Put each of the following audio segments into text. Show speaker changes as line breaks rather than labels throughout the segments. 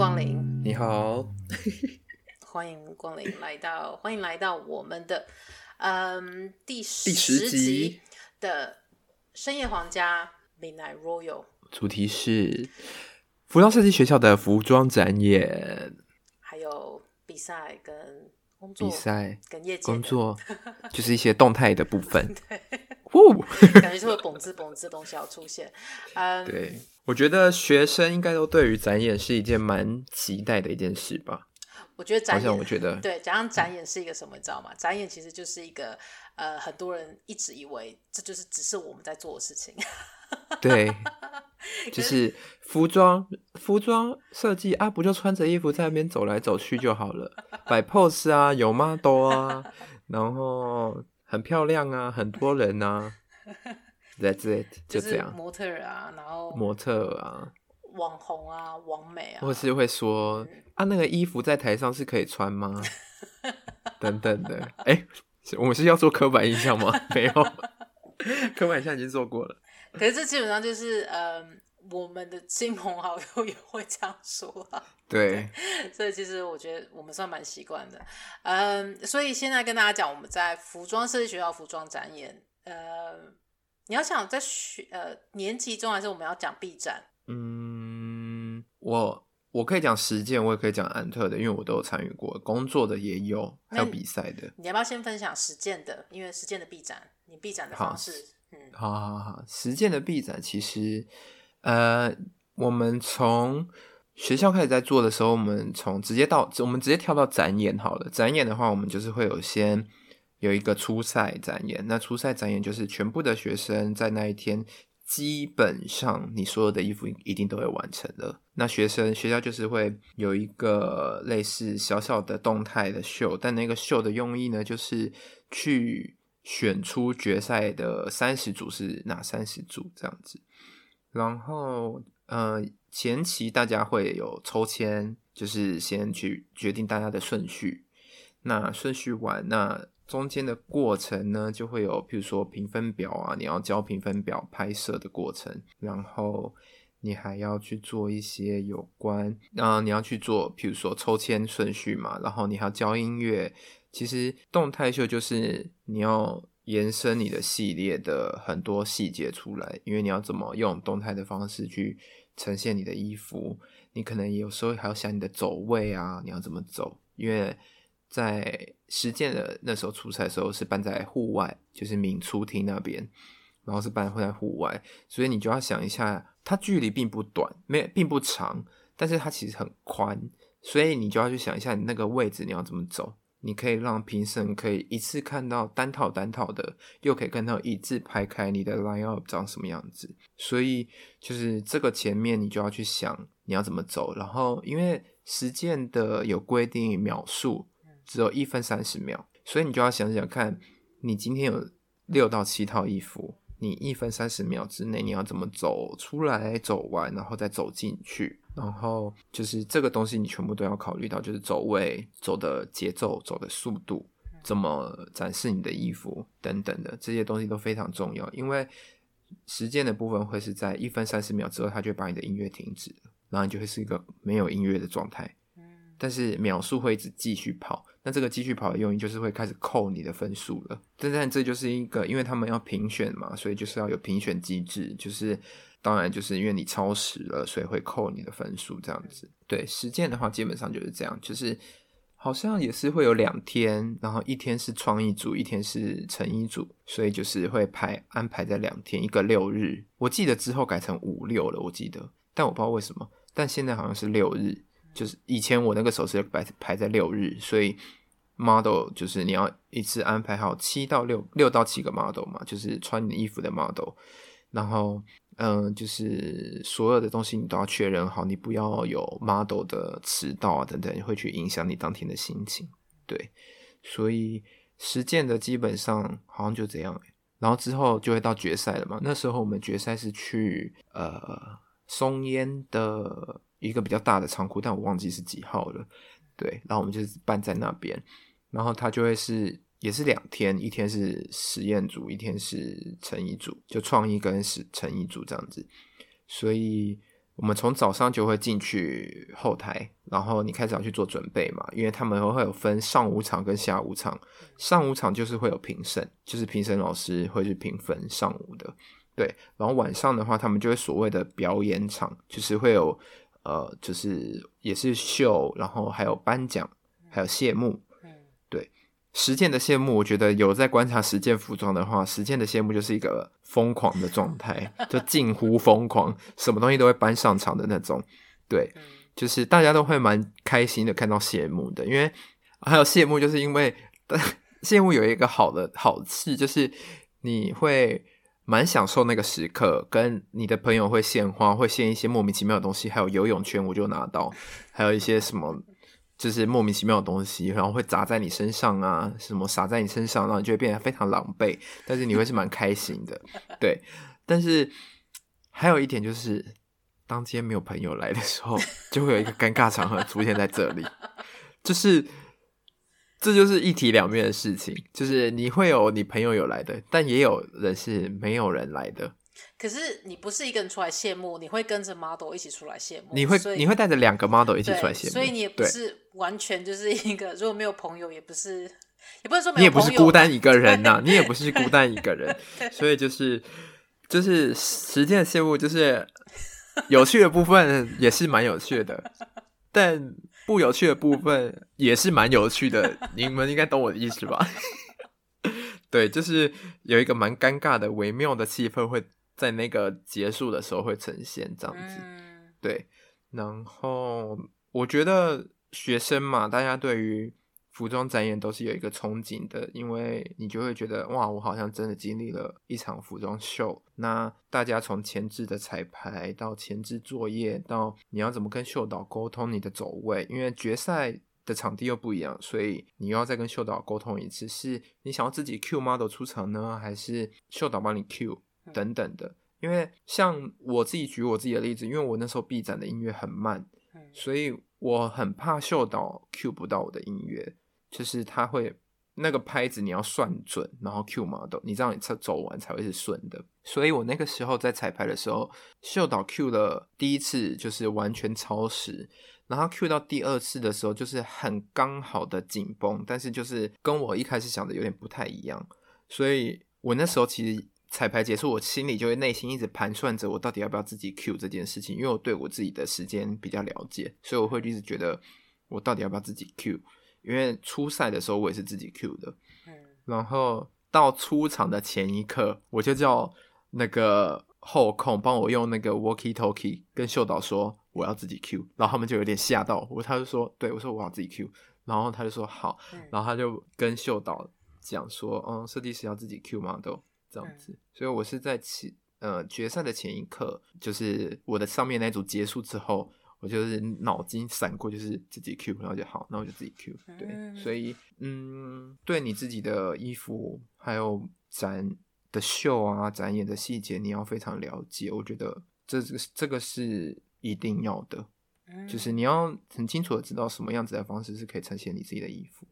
光临，
你好，
欢迎光临来到，欢迎来到我们的嗯第十
第十集。
的深夜皇家 Midnight Royal，
主题是服装设计学校的服装展演，
还有比赛跟工作，
比赛
跟业绩
工作，就是一些动态的部分，对，
感觉是会蹦滋蹦滋东西要出现，嗯，
对。我觉得学生应该都对于展演是一件蛮期待的一件事吧。
我觉得展演，
我觉得
对，加上展演是一个什么，你知道吗？展演其实就是一个呃，很多人一直以为这就是只是我们在做的事情。
对，就是服装服装设计啊，不就穿着衣服在那边走来走去就好了，摆 pose 啊，有 model 啊，然后很漂亮啊，很多人啊。That's it，就这样。
模特啊，然后
模特啊，
网红啊，网美啊，
或是会说、嗯、啊，那个衣服在台上是可以穿吗？等等的。哎、欸，我们是要做刻板印象吗？没有，刻板印象已经做过了。
可是这基本上就是，嗯、呃，我们的亲朋好友也会这样说啊。
对，
所以其实我觉得我们算蛮习惯的。嗯，所以现在跟大家讲，我们在服装设计学校服装展演，呃。你要想在学呃年级中，还是我们要讲 B 展？
嗯，我我可以讲实践，我也可以讲安特的，因为我都有参与过，工作的也有，还有比赛的。
你要不要先分享实践的？因为实践的 B 展，你 B 展的方式，嗯，
好好好，实践的 B 展其实，呃，我们从学校开始在做的时候，我们从直接到我们直接跳到展演好了。展演的话，我们就是会有先。有一个初赛展演，那初赛展演就是全部的学生在那一天，基本上你所有的衣服一定都会完成了。那学生学校就是会有一个类似小小的动态的秀，但那个秀的用意呢，就是去选出决赛的三十组是哪三十组这样子。然后，呃，前期大家会有抽签，就是先去决定大家的顺序。那顺序完，那中间的过程呢，就会有，譬如说评分表啊，你要交评分表、拍摄的过程，然后你还要去做一些有关，啊，你要去做，譬如说抽签顺序嘛，然后你还要教音乐。其实动态秀就是你要延伸你的系列的很多细节出来，因为你要怎么用动态的方式去呈现你的衣服，你可能有时候还要想你的走位啊，你要怎么走，因为。在实践的那时候出差的时候是办在户外，就是明初厅那边，然后是办会在户外，所以你就要想一下，它距离并不短，没并不长，但是它其实很宽，所以你就要去想一下你那个位置你要怎么走，你可以让评审可以一次看到单套单套的，又可以看到一字排开你的 line up 长什么样子，所以就是这个前面你就要去想你要怎么走，然后因为实践的有规定秒数。只有一分三十秒，所以你就要想想看，你今天有六到七套衣服，你一分三十秒之内你要怎么走出来、走完，然后再走进去，然后就是这个东西你全部都要考虑到，就是走位、走的节奏、走的速度，怎么展示你的衣服等等的这些东西都非常重要，因为时间的部分会是在一分三十秒之后，它就会把你的音乐停止，然后你就会是一个没有音乐的状态。但是秒数会一直继续跑，那这个继续跑的用意就是会开始扣你的分数了。但但这就是一个，因为他们要评选嘛，所以就是要有评选机制，就是当然就是因为你超时了，所以会扣你的分数这样子。对，实践的话基本上就是这样，就是好像也是会有两天，然后一天是创意组，一天是成衣组，所以就是会排安排在两天，一个六日。我记得之后改成五六了，我记得，但我不知道为什么，但现在好像是六日。就是以前我那个时候是排排在六日，所以 model 就是你要一次安排好七到六六到七个 model 嘛，就是穿你衣服的 model，然后嗯、就是所有的东西你都要确认好，你不要有 model 的迟到啊等等，会去影响你当天的心情。对，所以实践的基本上好像就这样，然后之后就会到决赛了嘛。那时候我们决赛是去呃松烟的。一个比较大的仓库，但我忘记是几号了。对，然后我们就是办在那边，然后他就会是也是两天，一天是实验组，一天是成衣组，就创意跟实成衣组这样子。所以我们从早上就会进去后台，然后你开始要去做准备嘛，因为他们会有分上午场跟下午场。上午场就是会有评审，就是评审老师会去评分上午的，对。然后晚上的话，他们就会所谓的表演场，就是会有呃，就是也是秀，然后还有颁奖，还有谢幕。对实践的谢幕，我觉得有在观察实践服装的话，实践的谢幕就是一个疯狂的状态，就近乎疯狂，什么东西都会搬上场的那种。对，就是大家都会蛮开心的看到谢幕的，因为还有谢幕，就是因为 谢幕有一个好的好事，就是你会蛮享受那个时刻，跟你的朋友会献花，会献一些莫名其妙的东西，还有游泳圈我就拿到，还有一些什么。就是莫名其妙的东西，然后会砸在你身上啊，什么洒在你身上，然后你就会变得非常狼狈。但是你会是蛮开心的，对。但是还有一点就是，当今天没有朋友来的时候，就会有一个尴尬场合出现在这里。就是这就是一体两面的事情，就是你会有你朋友有来的，但也有人是没有人来的。
可是你不是一个人出来谢幕，你会跟着 model 一起出来谢幕。
你会你会带着两个 model 一起出来谢幕，
所以你也不是完全就是一个，如果没有朋友，也不是，也不是说
你也不是孤单一个人呐、啊，你也不是孤单一个人，所以就是就是实践的谢幕，就是有趣的部分也是蛮有趣的，但不有趣的部分也是蛮有趣的，你们应该懂我的意思吧？对，就是有一个蛮尴尬的微妙的气氛会。在那个结束的时候会呈现这样子，嗯、对。然后我觉得学生嘛，大家对于服装展演都是有一个憧憬的，因为你就会觉得哇，我好像真的经历了一场服装秀。那大家从前置的彩排到前置作业，到你要怎么跟秀导沟通你的走位，因为决赛的场地又不一样，所以你又要再跟秀导沟通一次，是你想要自己 Q model 出场呢，还是秀导帮你 Q？等等的，因为像我自己举我自己的例子，因为我那时候 B 展的音乐很慢，所以我很怕秀导 cue 不到我的音乐，就是他会那个拍子你要算准，然后 cue model，你这样你才走完才会是顺的。所以我那个时候在彩排的时候，秀导 cue 了第一次就是完全超时，然后 Q 到第二次的时候就是很刚好的紧绷，但是就是跟我一开始想的有点不太一样，所以我那时候其实。彩排结束，我心里就会内心一直盘算着，我到底要不要自己 Q 这件事情，因为我对我自己的时间比较了解，所以我会一直觉得我到底要不要自己 Q，因为初赛的时候我也是自己 Q 的，然后到出场的前一刻，我就叫那个后控帮我用那个 walkie talkie 跟秀导说我要自己 Q，然后他们就有点吓到我，他就说对，我说我要自己 Q，然后他就说好，然后他就跟秀导讲说，嗯，设计师要自己 Q 吗？都。这样子，所以我是在前呃决赛的前一刻，就是我的上面那组结束之后，我就是脑筋闪过，就是自己 Q，然后就好，那我就自己 Q。对，所以嗯，对你自己的衣服还有展的秀啊，展演的细节，你要非常了解。我觉得这这个这个是一定要的，就是你要很清楚的知道什么样子的方式是可以呈现你自己的衣服。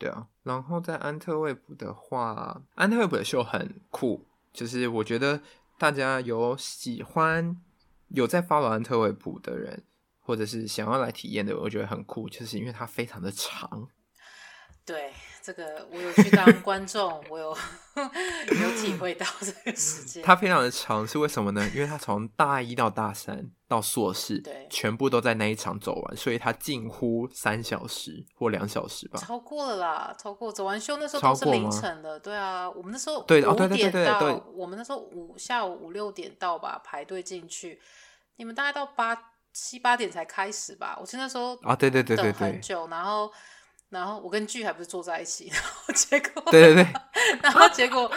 对啊，然后在安特卫普的话，安特卫普的秀很酷，就是我觉得大家有喜欢有在 follow 安特维普的人，或者是想要来体验的，我觉得很酷，就是因为它非常的长。对。这个我有去当观众，我有 有体会到这个时间。它非常的长，是为什么呢？因为它从大一到大三到硕士，对，全部都在那一场走完，所以它近乎三小时或两小时吧。超过了啦，超过走完秀那时候都是凌晨的。对啊，我们那时候对五点到，我们那时候五下午五六点到吧，排队进去。你们大概到八七八点才开始吧？我记得那时候啊，对对对对，等很久，然后。然后我跟剧还不是坐在一起，然后结果对对对，然后结果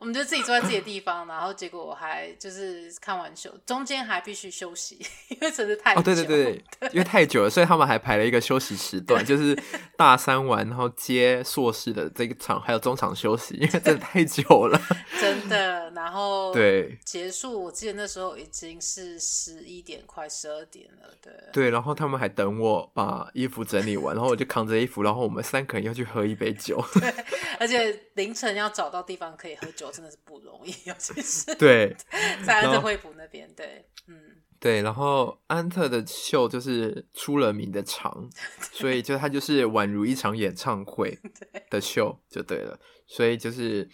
我们就自己坐在自己的地方，然后结果我还就是看完秀，中间还必须休息，因为真的太久。哦，对对对，对因为太久了，所以他们还排了一个休息时段，就是大三完然后接硕士的这个场，还有中场休息，因为真的太久了，真的。然后 对结束，我记得那时候已经是十一点快十二点了，对对。然后他们还等我把衣服整理完，然后我就扛着衣服，然后。我们三个人要去喝一杯酒，对，而且凌晨要找到地方可以喝酒，真的是不容易，尤其是 对，在安特惠普那边，对，嗯，对，然后安特的秀就是出了名的长，所以就它就是宛如一场演唱会的秀就对了。所以就是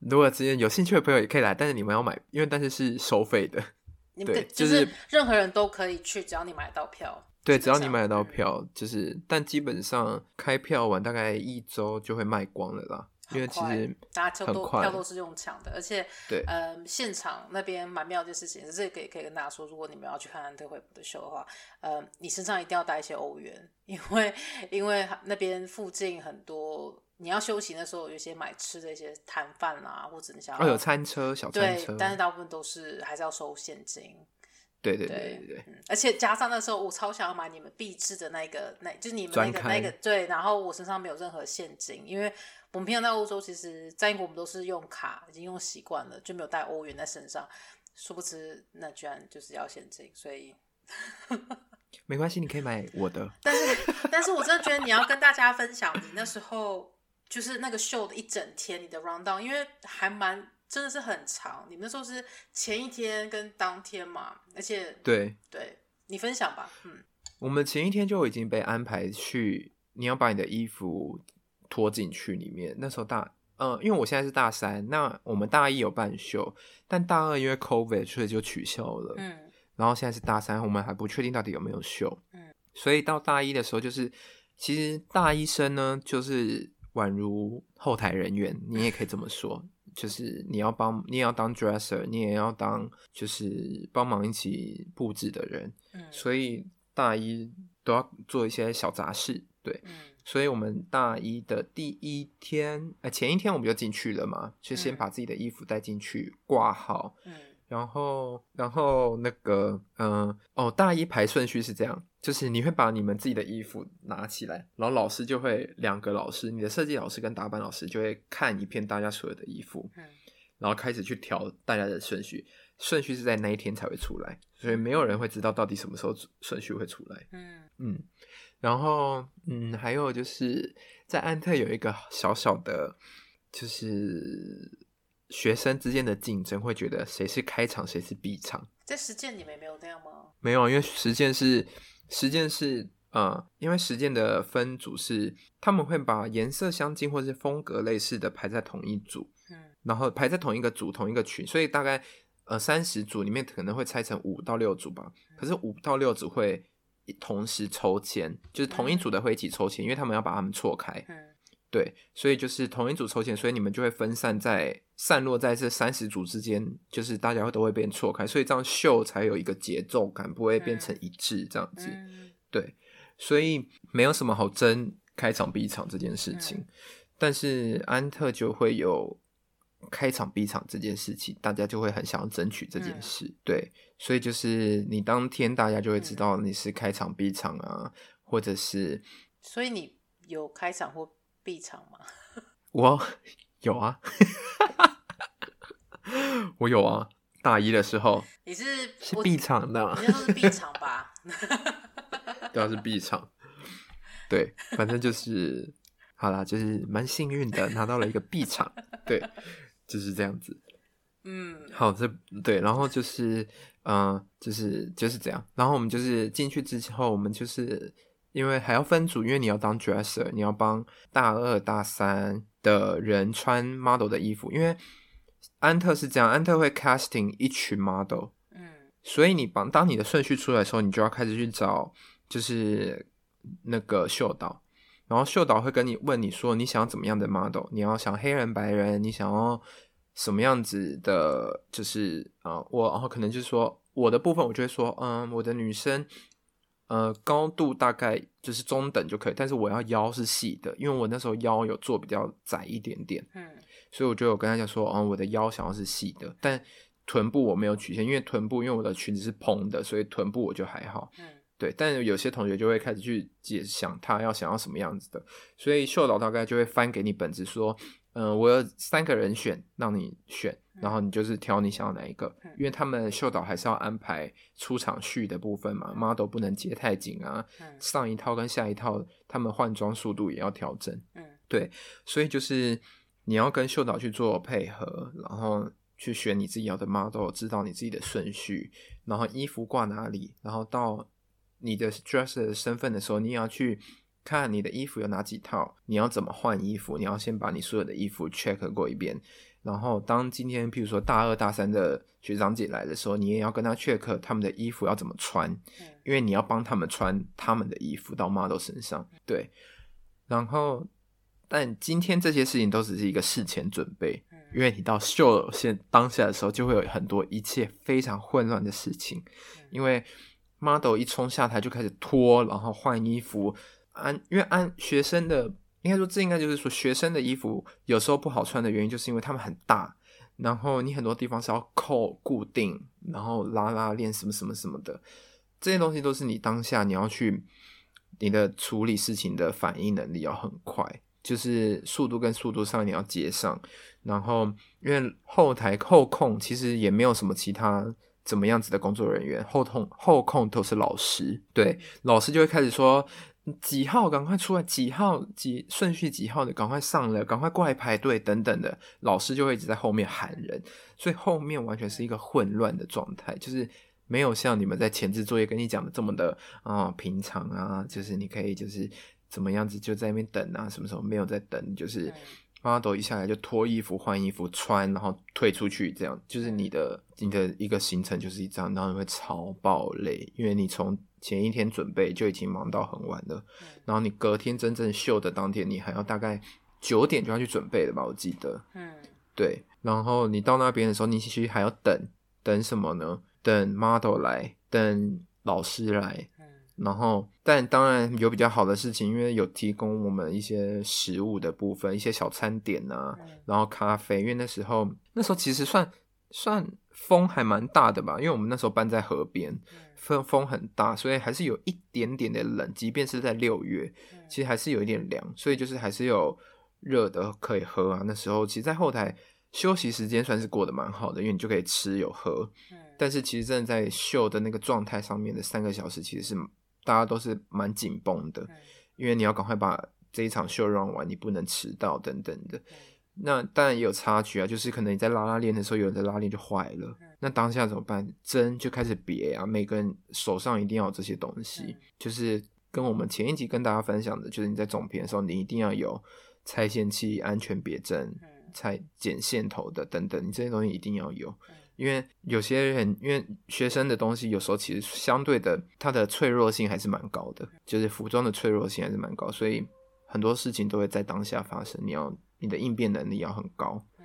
如果之前有兴趣的朋友也可以来，但是你们要买，因为但是是收费的。对，就是
任何人都可以去，只要你买到票。
对，只要你买到票，就是但基本上开票完大概一周就会卖光了啦。因为其实
大家都票都是用抢的，而且
对，
呃，现场那边蛮妙的事情，这个也可以跟大家说，如果你们要去看安特惠普的秀的话，呃，你身上一定要带一些欧元，因为因为那边附近很多你要休息的时候，有一些买吃的一些摊贩啊，或者你想要、
哦、有餐车小餐车，
对，但是大部分都是还是要收现金。
对对对对，对、
嗯，而且加上那时候我超想要买你们必制的那个，那就是你们那个那个对，然后我身上没有任何现金，因为我们平常在欧洲，其实在英国我们都是用卡，已经用习惯了，就没有带欧元在身上。殊不知那居然就是要现金，所以
没关系，你可以买我的。
但是，但是我真的觉得你要跟大家分享你那时候就是那个秀的一整天，你的 round down，因为还蛮。真的是很长，你们那时候是前一天跟当天嘛，而且
对
对，你分享吧，嗯，
我们前一天就已经被安排去，你要把你的衣服拖进去里面。那时候大，嗯、呃，因为我现在是大三，那我们大一有办秀，但大二因为 COVID 所以就取消了，嗯，然后现在是大三，我们还不确定到底有没有秀，嗯，所以到大一的时候，就是其实大一生呢，就是宛如后台人员，你也可以这么说。就是你要帮，你也要当 dresser，你也要当，就是帮忙一起布置的人。嗯，所以大一都要做一些小杂事，对。嗯，所以我们大一的第一天，呃，前一天我们就进去了嘛，就先把自己的衣服带进去挂好。嗯。然后，然后那个，嗯、呃，哦，大一排顺序是这样，就是你会把你们自己的衣服拿起来，然后老师就会两个老师，你的设计老师跟打扮老师就会看一遍大家所有的衣服，嗯，然后开始去调大家的顺序，顺序是在那一天才会出来，所以没有人会知道到底什么时候顺序会出来，嗯嗯，然后嗯，还有就是在安特有一个小小的，就是。学生之间的竞争会觉得谁是开场，谁是闭场。
在实践你们没有这样吗？
没有，因为实践是实践是呃，因为实践的分组是他们会把颜色相近或是风格类似的排在同一组，嗯，然后排在同一个组同一个群，所以大概呃三十组里面可能会拆成五到六组吧。嗯，可是五到六组会同时抽签，就是同一组的会一起抽签，嗯，因为他们要把他们错开。嗯对，所以就是同一组抽签，所以你们就会分散在散落在这三十组之间，就是大家都会变错开，所以这样秀才有一个节奏感，不会变成一致这样子。嗯、对，所以没有什么好争开场闭场这件事情，嗯、但是安特就会有开场闭场这件事情，大家就会很想要争取这件事。嗯、对，所以就是你当天大家就会知道你是开场闭场啊，嗯、或者是，
所以你有开场或。闭场吗？
我有啊，我有啊。大一的时候，
你是
是闭场的，
你是闭场吧？
对啊，是 B 场。对，反正就是好啦，就是蛮幸运的，拿到了一个 B 场。对，就是这样子。嗯，好，这对，然后就是嗯、呃，就是就是这样。然后我们就是进去之后，我们就是。因为还要分组，因为你要当 dresser，你要帮大二、大三的人穿 model 的衣服。因为安特是这样，安特会 casting 一群 model，嗯，所以你帮当你的顺序出来的时候，你就要开始去找，就是那个秀导，然后秀导会跟你问你说，你想要怎么样的 model？你要想黑人、白人，你想要什么样子的？就是啊、呃，我然后可能就是说我的部分，我就会说，嗯，我的女生。呃，高度大概就是中等就可以，但是我要腰是细的，因为我那时候腰有做比较窄一点点，嗯，所以我就有跟他讲说，哦，我的腰想要是细的，但臀部我没有曲线，因为臀部因为我的裙子是蓬的，所以臀部我就还好，嗯，对，但有些同学就会开始去解想他要想要什么样子的，所以秀导大概就会翻给你本子说。嗯、呃，我有三个人选，让你选，然后你就是挑你想要哪一个，嗯、因为他们秀导还是要安排出场序的部分嘛，model 不能接太紧啊，嗯、上一套跟下一套他们换装速度也要调整，嗯，对，所以就是你要跟秀导去做配合，然后去选你自己要的 model，知道你自己的顺序，然后衣服挂哪里，然后到你的 dresser 的身份的时候，你也要去看你的衣服有哪几套，你要怎么换衣服，你要先把你所有的衣服 check 过一遍。然后，当今天譬如说大二大三的学长姐来的时候，你也要跟他 check 他们的衣服要怎么穿，因为你要帮他们穿他们的衣服到 model 身上。对，然后，但今天这些事情都只是一个事前准备，因为你到秀现当下的时候，就会有很多一切非常混乱的事情，因为 model 一冲下台就开始脱，然后换衣服，按因为按学生的。应该说，这应该就是说，学生的衣服有时候不好穿的原因，就是因为他们很大，然后你很多地方是要扣固定，然后拉拉链什么什么什么的，这些东西都是你当下你要去你的处理事情的反应能力要很快，就是速度跟速度上你要接上。然后因为后台后控其实也没有什么其他怎么样子的工作人员，后控后控都是老师，对，老师就会开始说。几号赶快出来？几号几顺序几号的赶快上了，赶快过来排队等等的，老师就会一直在后面喊人，所以后面完全是一个混乱的状态，就是没有像你们在前置作业跟你讲的这么的啊、哦、平常啊，就是你可以就是怎么样子就在那边等啊，什么时候没有在等，就是阿斗一下来就脱衣服换衣服穿，然后退出去，这样就是你的你的一个行程就是一张，然后你会超爆累，因为你从。前一天准备就已经忙到很晚了，嗯、然后你隔天真正秀的当天，你还要大概九点就要去准备了吧？我记得，嗯，对。然后你到那边的时候，你其实还要等等什么呢？等 model 来，等老师来。嗯、然后，但当然有比较好的事情，因为有提供我们一些食物的部分，一些小餐点啊，嗯、然后咖啡。因为那时候那时候其实算算风还蛮大的吧，因为我们那时候搬在河边。嗯风风很大，所以还是有一点点的冷。即便是在六月，其实还是有一点凉，所以就是还是有热的可以喝啊。那时候其实，在后台休息时间算是过得蛮好的，因为你就可以吃有喝。但是其实真的在秀的那个状态上面的三个小时，其实是大家都是蛮紧绷的，因为你要赶快把这一场秀 run 完，你不能迟到等等的。那当然也有插曲啊，就是可能你在拉拉链的时候，有人的拉链就坏了，那当下怎么办？针就开始别啊，每个人手上一定要有这些东西，就是跟我们前一集跟大家分享的，就是你在总编的时候，你一定要有拆线器、安全别针、拆剪线头的等等，你这些东西一定要有，因为有些人因为学生的东西有时候其实相对的，它的脆弱性还是蛮高的，就是服装的脆弱性还是蛮高，所以很多事情都会在当下发生，你要。你的应变能力要很高，嗯，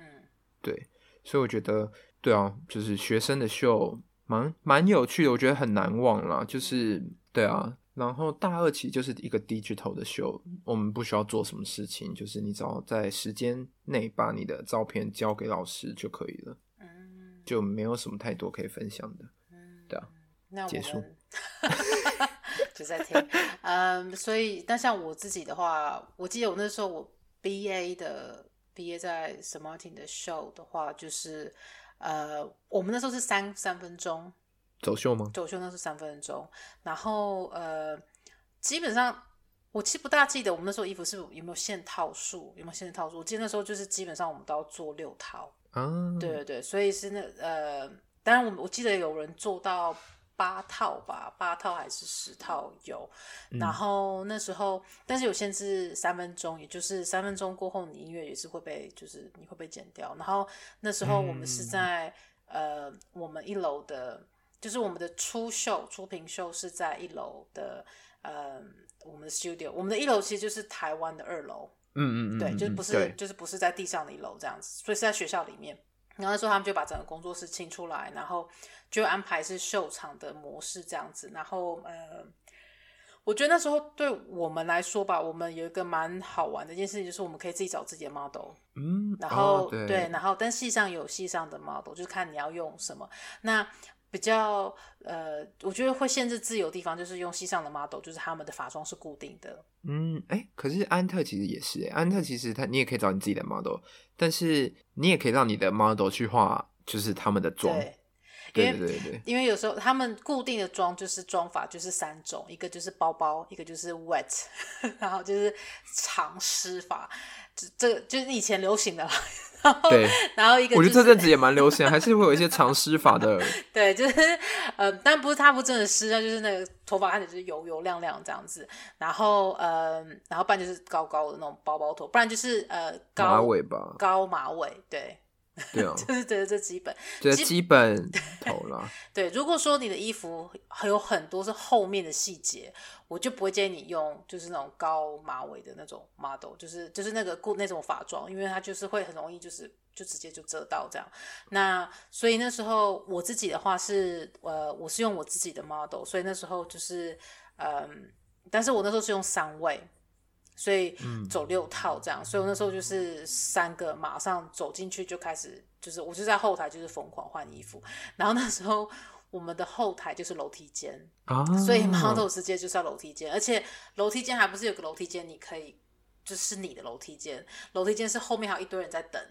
对，所以我觉得，对啊，就是学生的秀蛮蛮有趣的，我觉得很难忘啦。就是对啊，然后大二其实就是一个 digital 的秀，我们不需要做什么事情，就是你只要在时间内把你的照片交给老师就可以了，嗯，就没有什么太多可以分享的，嗯，对啊，
那我
结束，
就在听，嗯，所以但像我自己的话，我记得我那时候我。B A 的 B A 在 St. Martin 的 show 的话，就是呃，我们那时候是三三分钟
走秀吗？
走秀那是三分钟，然后呃，基本上我其实不大记得我们那时候衣服是有没有限套数，有没有限套数？我记得那时候就是基本上我们都要做六套啊，对对对，所以是那呃，当然我我记得有人做到。八套吧，八套还是十套有，嗯、然后那时候，但是有限制三分钟，也就是三分钟过后，你音乐也是会被，就是你会被剪掉。然后那时候我们是在、嗯、呃，我们一楼的，就是我们的初秀、初评秀是在一楼的，呃，我们的 studio，我们的一楼其实就是台湾的二楼，嗯嗯嗯，对，就是不是就是不是在地上的一楼这样子，所以是在学校里面。然后那时候他们就把整个工作室清出来，然后就安排是秀场的模式这样子。然后呃，我觉得那时候对我们来说吧，我们有一个蛮好玩的一件事情，就是我们可以自己找自己的 model。嗯，然后、哦、对，对，然后但系上有系上的 model，就是看你要用什么。那比较呃，我觉得会限制自由的地方，就是用西上的 model，就是他们的发妆是固定的。
嗯，哎，可是安特其实也是，安特其实他你也可以找你自己的 model，但是你也可以让你的 model 去画，就是他们的
妆。对，
对对对，
因为有时候他们固定的妆就是妆法就是三种，一个就是包包，一个就是 wet，然后就是长湿法，这这个就是以前流行的啦。然后
对，
然后一个、就是、
我觉得这阵子也蛮流行，还是会有一些长湿法的。
对，就是呃，但不是他不真的湿，那就是那个头发看起来就是油油亮亮这样子。然后呃，然后不然就是高高的那种包包头，不然就是呃高
马尾吧，
高马尾，对。
对啊，
就是觉得这基本，
这基本头了。
对，如果说你的衣服还有很多是后面的细节，我就不会建议你用，就是那种高马尾的那种 model，就是就是那个固那种发装，因为它就是会很容易就是就直接就遮到这样。那所以那时候我自己的话是，呃，我是用我自己的 model，所以那时候就是，嗯，但是我那时候是用三位。所以走六套这样，嗯，所以我那时候就是三个马上走进去就开始，就是我就在后台就是疯狂换衣服，然后那时候我们的后台就是楼梯间，啊，所以 model 直接就是要楼梯间，而且楼梯间还不是有个楼梯间，你可以就是你的楼梯间，楼梯间是后面还有一堆人在等。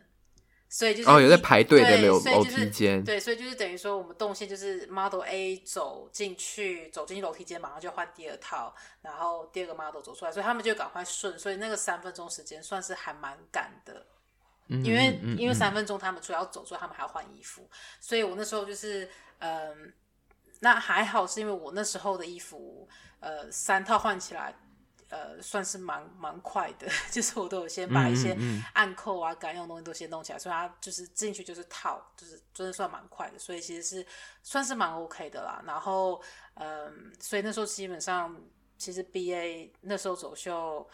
所以就是
哦，有在排队的楼楼梯间，
对，所以就是等于说我们动线就是 model A 走进去，走进去楼梯间，马上就换第二套，然后第二个 model 走出来，所以他们就赶快顺，所以那个三分钟时间算是还蛮赶的，嗯、因为、嗯、因为三分钟他们除了要走出来，他们还要换衣服，所以我那时候就是嗯，那还好是因为我那时候的衣服呃三套换起来。呃，算是蛮蛮快的，就是我都有先把一些暗扣啊、该、嗯、用的东西都先弄起来，所以它就是进去就是套，就是真的算蛮快的，所以其实是算是蛮 OK 的啦。然后，嗯、呃，所以那时候基本上，其实 BA 那时候走秀，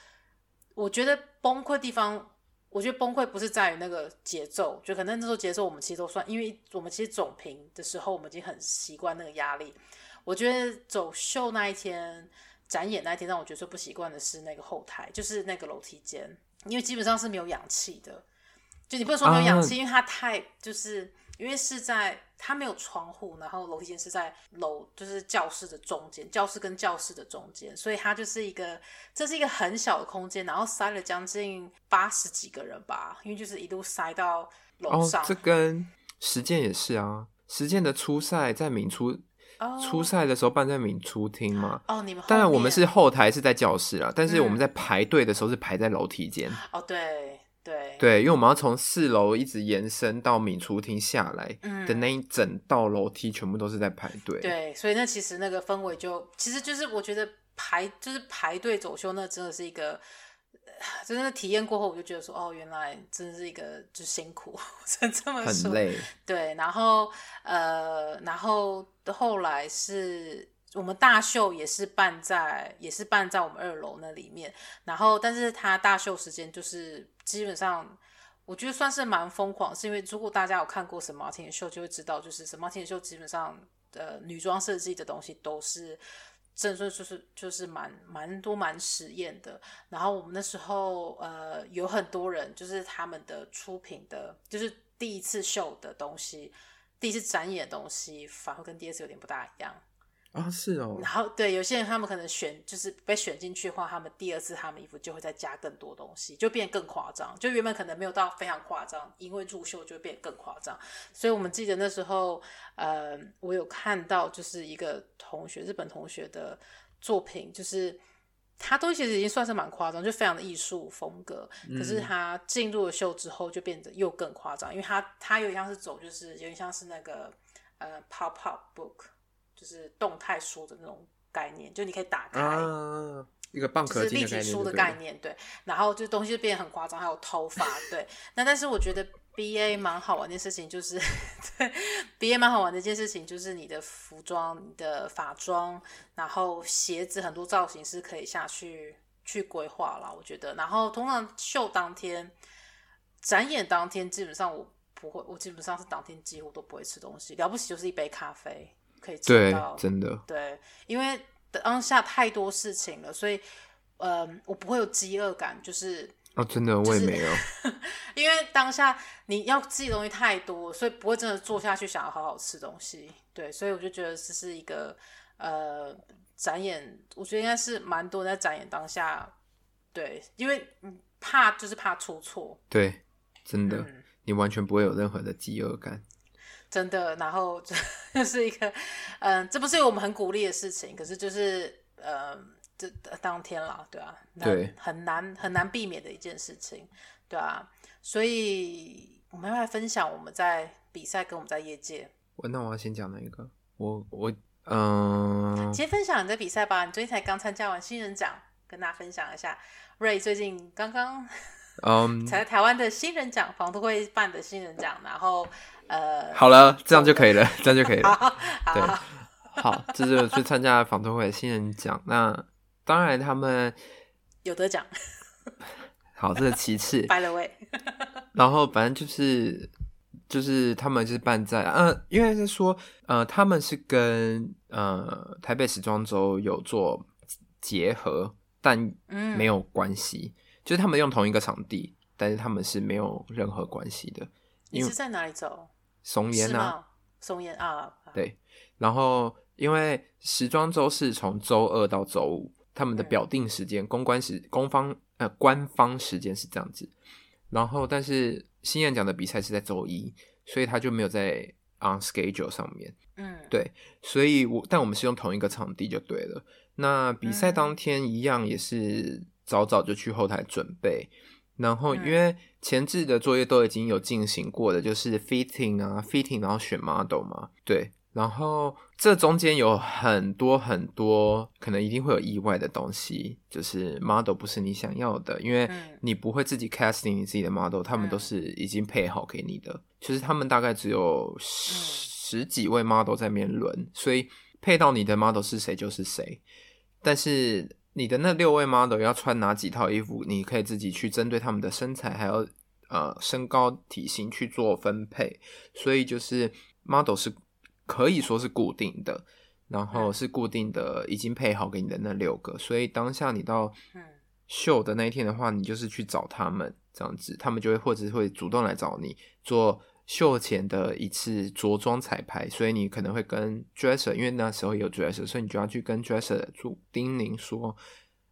我觉得崩溃地方，我觉得崩溃不是在于那个节奏，就可能那时候节奏我们其实都算，因为我们其实总评的时候，我们已经很习惯那个压力。我觉得走秀那一天。展演那一天让我觉得最不习惯的是那个后台，就是那个楼梯间，因为基本上是没有氧气的。就你不能说没有氧气，uh, 因为它太就是因为是在它没有窗户，然后楼梯间是在楼就是教室的中间，教室跟教室的中间，所以它就是一个这是一个很小的空间，然后塞了将近八十几个人吧，因为就是一路塞到楼上。
哦，这跟实践也是啊，实践的初赛在明初。初赛的时候办在明初厅嘛？
哦，你们
当然我们是后台是在教室啦，但是我们在排队的时候是排在楼梯间。
哦，对对
对，因为我们要从四楼一直延伸到明初厅下来的那一整道楼梯，全部都是在排队。
对，所以那其实那个氛围就其实就是我觉得排就是排队走秀，那真的是一个。真的体验过后，我就觉得说，哦，原来真的是一个就辛苦，真这么说。
很累。
对，然后呃，然后后来是我们大秀也是办在，也是办在我们二楼那里面。然后，但是他大秀时间就是基本上，我觉得算是蛮疯狂，是因为如果大家有看过什么 St. Martin 的秀，就会知道，就是 St. Martin 的秀基本上呃女装设计的东西都是。正说就是就是蛮蛮多蛮实验的，然后我们那时候呃有很多人，就是他们的出品的，就是第一次秀的东西，第一次展演的东西，反而跟第二次有点不大一样。
啊，是哦。
然后对有些人，他们可能选就是被选进去的话，他们第二次他们衣服就会再加更多东西，就变更夸张。就原本可能没有到非常夸张，因为入秀就会变更夸张。所以我们记得那时候，呃，我有看到就是一个同学，日本同学的作品，就是他东西其实已经算是蛮夸张，就非常的艺术风格。可是他进入了秀之后，就变得又更夸张，因为他他有点像是走，就是有点像是那个呃 pop up book。就是动态书的那种概念，就你可以打开、
啊、一个蚌壳，
就是立体书的概念，对。然后就东西就变得很夸张，还有头发，对。那但是我觉得 B A 蛮好玩的事情就是，对 B A 蛮好玩的一件事情就是你的服装、你的法装，然后鞋子很多造型是可以下去去规划啦，我觉得。然后通常秀当天、展演当天，基本上我不会，我基本上是当天几乎都不会吃东西，了不起就是一杯咖啡。可以吃到，
真的
对，因为当下太多事情了，所以，呃，我不会有饥饿感，就是
哦，真的我也没有，
就是、因为当下你要记的东西太多，所以不会真的坐下去想要好好吃东西，对，所以我就觉得这是一个呃展演，我觉得应该是蛮多人在展演当下，对，因为怕就是怕出错，
对，真的、嗯，你完全不会有任何的饥饿感。
真的。然后就 就是一个，嗯、呃，这不是我们很鼓励的事情，可是就是，呃，这当天了，对啊，
对，
很难很难避免的一件事情，对啊。所以我们要来分享我们在比赛跟我们在业界。
我那我要先讲哪一个？我我嗯，
先分享你的比赛吧。你最近才刚参加完新人奖，跟大家分享一下。Ray 最近刚刚嗯，才在台湾的新人奖，房托会办的新人奖，然后呃，
好了，这样就可以了，这样就可以了。
好，
对，
好，
好，这是去参加房托会的新人奖。那当然他们
有得奖。
好，这是其次。
By the way，
然后反正就是就是他们是办在呃，因为是说呃，他们是跟呃台北时装周有做结合。但没有关系，嗯、就是他们用同一个场地，但是他们是没有任何关系的。
你是在哪里走？
松烟啊，
松烟啊。
对，然后因为时装周是从周二到周五，他们的表定时间、嗯、公关时、公方呃官方时间是这样子。然后，但是新燕奖的比赛是在周一，所以他就没有在 on schedule 上面。嗯，对，所以我但我们是用同一个场地就对了。那比赛当天一样也是早早就去后台准备，然后因为前置的作业都已经有进行过的，就是 fitting 啊 fitting，然后选 model 嘛，对，然后这中间有很多很多可能一定会有意外的东西，就是 model 不是你想要的，因为你不会自己 casting 你自己的 model，他们都是已经配好给你的，其实他们大概只有十十几位 model 在面轮，所以。配到你的 model 是谁就是谁，但是你的那六位 model 要穿哪几套衣服，你可以自己去针对他们的身材还有呃身高体型去做分配，所以就是 model 是可以说是固定的，然后是固定的已经配好给你的那六个，所以当下你到秀的那一天的话，你就是去找他们这样子，他们就会或者会主动来找你做。秀前的一次着装彩排，所以你可能会跟 dresser，因为那时候有 dresser，所以你就要去跟 dresser 做叮咛说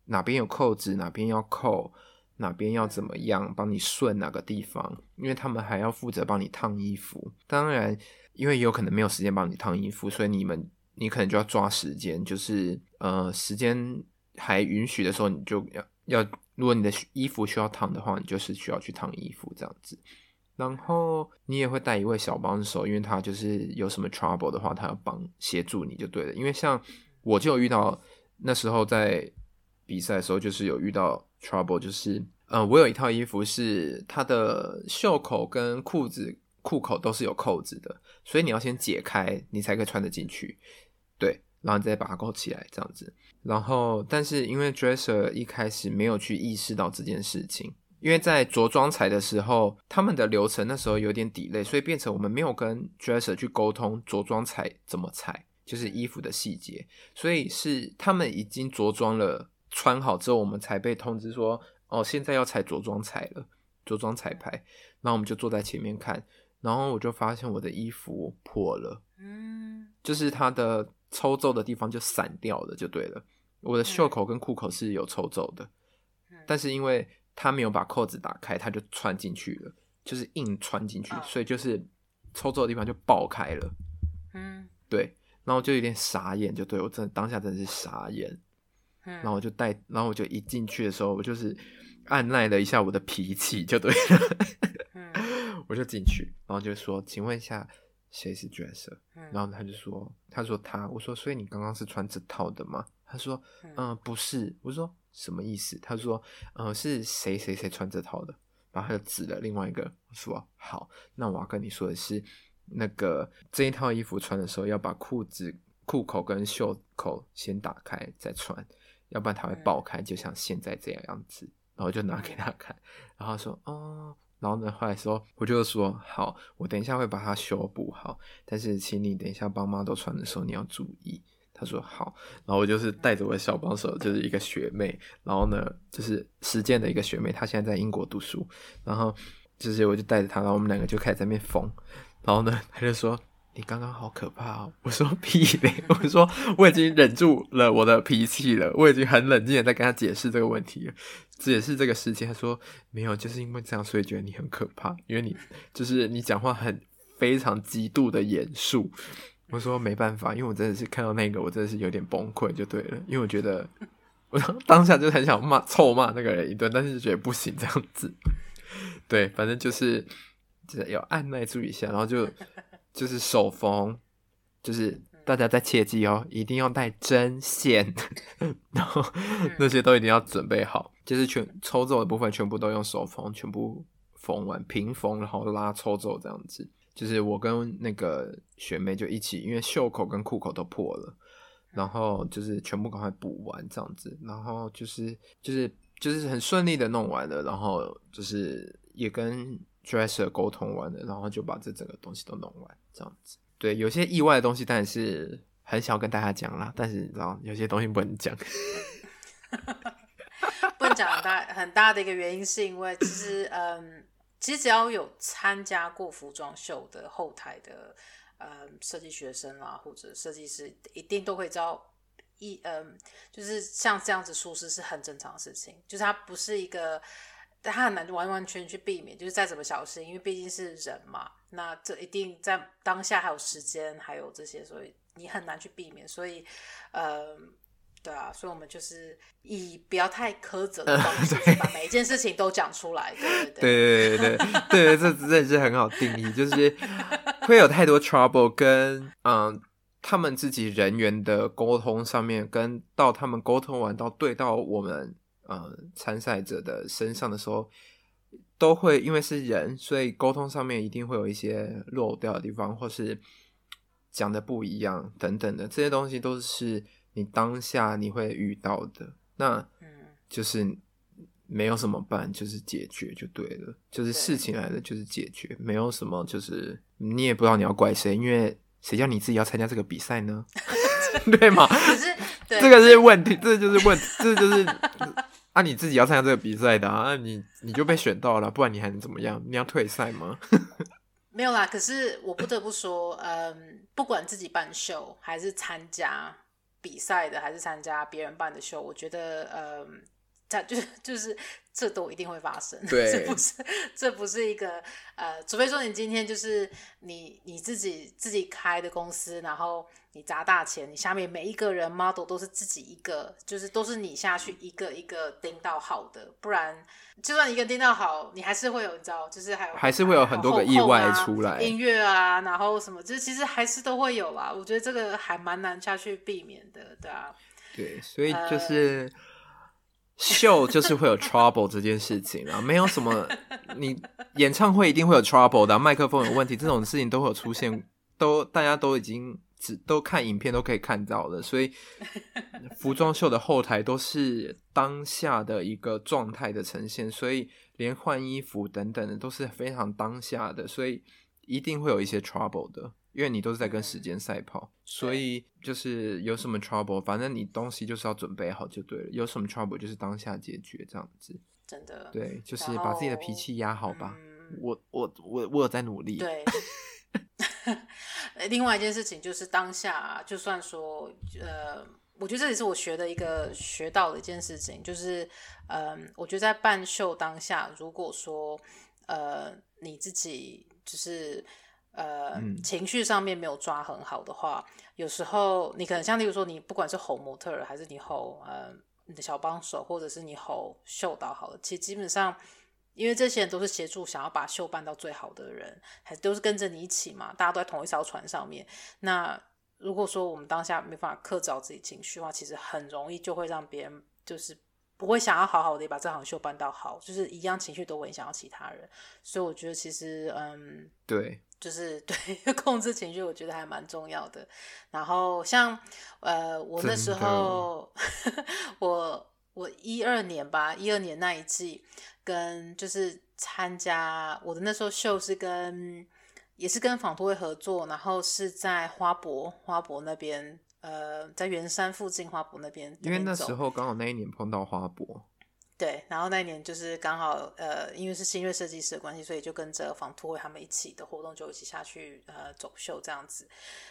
哪边有扣子，哪边要扣，哪边要怎么样，帮你顺哪个地方，因为他们还要负责帮你烫衣服。当然，因为也有可能没有时间帮你烫衣服，所以你们你可能就要抓时间，就是呃时间还允许的时候，你就要要，如果你的衣服需要烫的话，你就是需要去烫衣服这样子。然后你也会带一位小帮手，因为他就是有什么 trouble 的话，他要帮协助你就对了。因为像我就有遇到那时候在比赛的时候，就是有遇到 trouble，就是、呃，我有一套衣服是它的袖口跟裤子裤口都是有扣子的，所以你要先解开，你才可以穿得进去。对，然后你再把它勾起来这样子。然后，但是因为 dresser 一开始没有去意识到这件事情。因为在着装彩的时候，他们的流程那时候有点 delay，所以变成我们没有跟 dresser 去沟通着装彩怎么裁，就是衣服的细节。所以是他们已经着装了，穿好之后，我们才被通知说，哦，现在要裁着装彩了，着装彩排。然后我们就坐在前面看，然后我就发现我的衣服破了，嗯，就是它的抽皱的地方就散掉了，就对了。我的袖口跟裤口是有抽皱的，但是因为他没有把扣子打开，他就穿进去了，就是硬穿进去，oh. 所以就是抽皱的地方就爆开了。嗯，对，然后就有点傻眼，就对我真的当下真的是傻眼。嗯，然后我就带，然后我就一进去的时候，我就是按耐了一下我的脾气，就对了。嗯，我就进去，然后就说：“请问一下，谁是 dresser？” 嗯，然后他就说：“他说他。”我说：“所以你刚刚是穿这套的吗？”他说：“嗯，呃，不是。”我说。什么意思？他说：“呃，是谁谁谁穿这套的？”然后他就指了另外一个说：“好，那我要跟你说的是，那个这一套衣服穿的时候要把裤子裤口跟袖口先打开再穿，要不然它会爆开，就像现在这样样子。”然后就拿给他看，然后他说：“哦。”然后呢，后来说我就说：“好，我等一下会把它修补好，但是请你等一下帮妈都穿的时候你要注意。”他说好，然后我就是带着我的小帮手，就是一个学妹，然后呢，就是实践的一个学妹，她现在在英国读书，然后就是我就带着她，然后我们两个就开始在那边缝，然后呢，他就说你刚刚好可怕哦，我说屁嘞，我说我已经忍住了我的脾气了，我已经很冷静的在跟他解释这个问题了，解释这个事情，他说没有，就是因为这样，所以觉得你很可怕，因为你就是你讲话很。非常极度的严肃。我说没办法，因为我真的是看到那个，我真的是有点崩溃，就对了。因为我觉得我当下就很想骂、臭骂那个人一顿，但是觉得不行这样子。对，反正就是就是要按耐住一下，然后就就是手缝，就是大家再切记哦，一定要带针线，然后那些都一定要准备好，就是全抽皱的部分全部都用手缝，全部缝完平缝，然后拉抽皱这样子。就是我跟那个学妹就一起，因为袖口跟裤口都破了，然后就是全部赶快补完这样子，然后就是就是就是很顺利的弄完了，然后就是也跟 dresser 沟通完了，然后就把这整个东西都弄完这样子。对，有些意外的东西，但是很想跟大家讲啦，但是你知道有些东西不能讲，
不能讲很大很大的一个原因是因为其实嗯。其实只要有参加过服装秀的后台的，呃，设计学生啦，或者设计师，一定都会知道，一，嗯，就是像这样子疏失是很正常的事情，就是它不是一个，它很难完完全去避免，就是再怎么小心，因为毕竟是人嘛，那这一定在当下还有时间，还有这些，所以你很难去避免，所以，嗯。对啊，所以我们就是以不要太苛责的方式，把每一件事情都讲出来。对对对对
对对，对，这真的是很好定义，就是会有太多 trouble 跟嗯他们自己人员的沟通上面，跟到他们沟通完到对到我们嗯参赛者的身上的时候，都会因为是人，所以沟通上面一定会有一些漏掉的地方，或是讲的不一样等等的，这些东西都是。你当下你会遇到的，那就是没有什么办，就是解决就对了。就是事情来了就是解决，没有什么就是你也不知道你要怪谁，因为谁叫你自己要参加这个比赛呢？对吗？可是这个是问题，这就是问题，这就是啊你自己要参加这个比赛的啊，你你就被选到了，不然你还能怎么样？你要退赛吗？
没有啦，可是我不得不说，嗯，不管自己办秀还是参加。比赛的还是参加别人办的秀，我觉得，呃，这就是就是这都一定会发生，
对，
这不是这不是一个呃，除非说你今天就是你你自己自己开的公司，然后你砸大钱，你下面每一个人 model 都是自己一个，就是都是你下去一个一个盯到好的，不然。就算一个盯到好，你还是会有，你知道，就是还有
还是会有很多个意外出来，
音乐啊，然后什么，就是其实还是都会有啦。我觉得这个还蛮难下去避免的，对啊。
对，所以就是秀就是会有 trouble 这件事情啊，没有什么，你演唱会一定会有 trouble 的，麦克风有问题这种事情都会有出现，都大家都已经。只都看影片都可以看到的，所以服装秀的后台都是当下的一个状态的呈现，所以连换衣服等等的都是非常当下的，所以一定会有一些 trouble 的，因为你都是在跟时间赛跑，所以就是有什么 trouble，反正你东西就是要准备好就对了，有什么 trouble 就是当下解决这样子，
真的，
对，就是把自己的脾气压好吧，我我我我有在努力，
对。另外一件事情就是当下、啊，就算说，呃，我觉得这也是我学的一个学到的一件事情，就是，嗯、呃，我觉得在办秀当下，如果说，呃，你自己就是，呃，情绪上面没有抓很好的话，有时候你可能像例如说，你不管是吼模特儿，还是你吼，呃，你的小帮手，或者是你吼秀导，好了，其实基本上。因为这些人都是协助想要把秀办到最好的人，还都是跟着你一起嘛，大家都在同一艘船上面。那如果说我们当下没办法克制好自己情绪的话，其实很容易就会让别人就是不会想要好好的把这场秀办到好，就是一样情绪都会影响到其他人。所以我觉得其实嗯，
对，
就是 对控制情绪，我觉得还蛮重要的。然后像呃，我那时候 我。我一二年吧，一二年那一季，跟就是参加我的那时候秀是跟也是跟纺托会合作，然后是在花博花博那边，呃，在圆山附近花博那边。
因为那时候刚好那一年碰到花博。
对，然后那一年就是刚好呃，因为是新锐设计师的关系，所以就跟着纺拓会他们一起的活动就一起下去呃走秀这样子。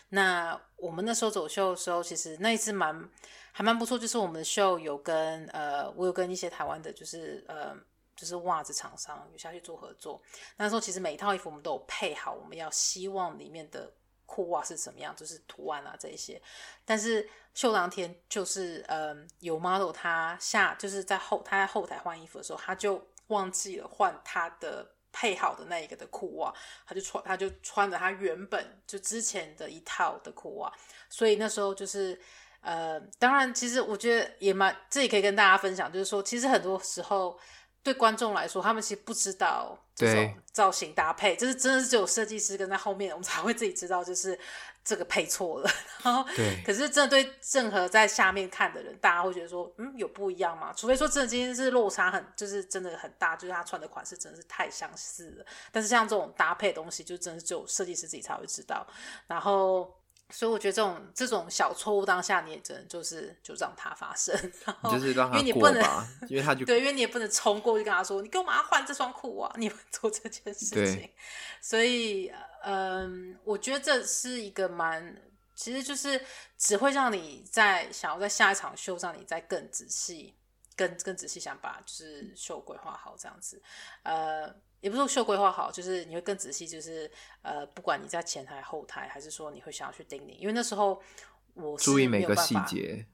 那我们那时候走秀的时候，其实那一次蛮还蛮不错，就是我们的秀有跟呃，我有跟一些台湾的，就是呃。就是袜子厂商有下去做合作。那时候其实每一套衣服我们都有配好，我们要希望里面的裤袜是什么样，就是图案啊这一些。但是秀当天就是，嗯，有 model 他下就是在后他在后台换衣服的时候，他就忘记了换他的。配好的那一个的裤袜，他就穿，他就穿着他原本就之前的一套的裤袜，所以那时候就是，呃，当然，其实我觉得也蛮，这里可以跟大家分享，就是说，其实很多时候对观众来说，他们其实不知道这种造型搭配，就是真的是只有设计师跟在后面，我们才会自己知道，就是。这个配错了，然后，
对，
可是真的对任何在下面看的人，大家会觉得说，嗯，有不一样吗？除非说真的今天是落差很，就是真的很大，就是他穿的款式真的是太相似了。但是像这种搭配的东西，就真的是只有设计师自己才会知道。然后。所以我觉得这种这种小错误当下，你也只能就是就让它发生，然后
就是让它
因为你不能，
因为他就
对，因为你也不能冲过去跟他说，你给我马上换这双裤啊！你会做这件事情，所以嗯，我觉得这是一个蛮，其实就是只会让你在想要在下一场秀上，你再更仔细、更更仔细想把就是秀规划好这样子，呃。也不是说秀规划好，就是你会更仔细，就是呃，不管你在前台后台，还是说你会想要去盯你，因为那时候我是
注意每个细节。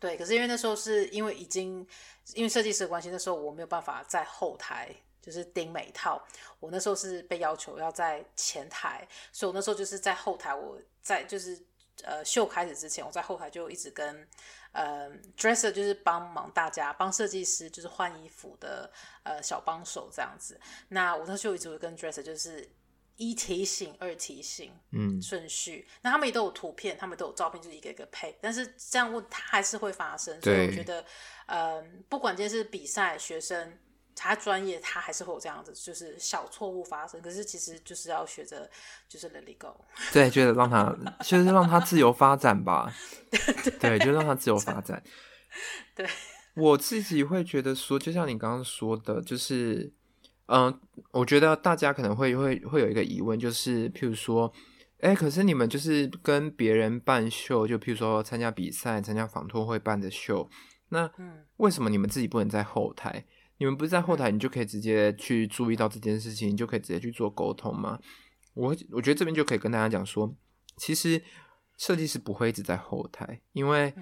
对，可是因为那时候是因为已经因为设计师的关系，那时候我没有办法在后台就是盯每一套，我那时候是被要求要在前台，所以我那时候就是在后台，我在就是呃秀开始之前，我在后台就一直跟。呃，dresser 就是帮忙大家，帮设计师就是换衣服的呃小帮手这样子。那我那时候一直会跟 dresser 就是一提醒二提醒，嗯，顺序。那他们也都有图片，他们都有照片，就是一个一个配。但是这样问他还是会发生，所以我觉得，呃，不管今天是比赛学生。他专业，他还是会有这样子，就是小错误发生。可是其实就是要学着，就是 let it go。
对，就是让他，就是让他自由发展吧。对，就让他自由发展。
对，
我自己会觉得说，就像你刚刚说的，就是，嗯、呃，我觉得大家可能会会会有一个疑问，就是，譬如说，哎，可是你们就是跟别人办秀，就譬如说参加比赛、参加访托会办的秀，那为什么你们自己不能在后台？你们不是在后台，你就可以直接去注意到这件事情，你就可以直接去做沟通吗？我我觉得这边就可以跟大家讲说，其实设计师不会一直在后台，因为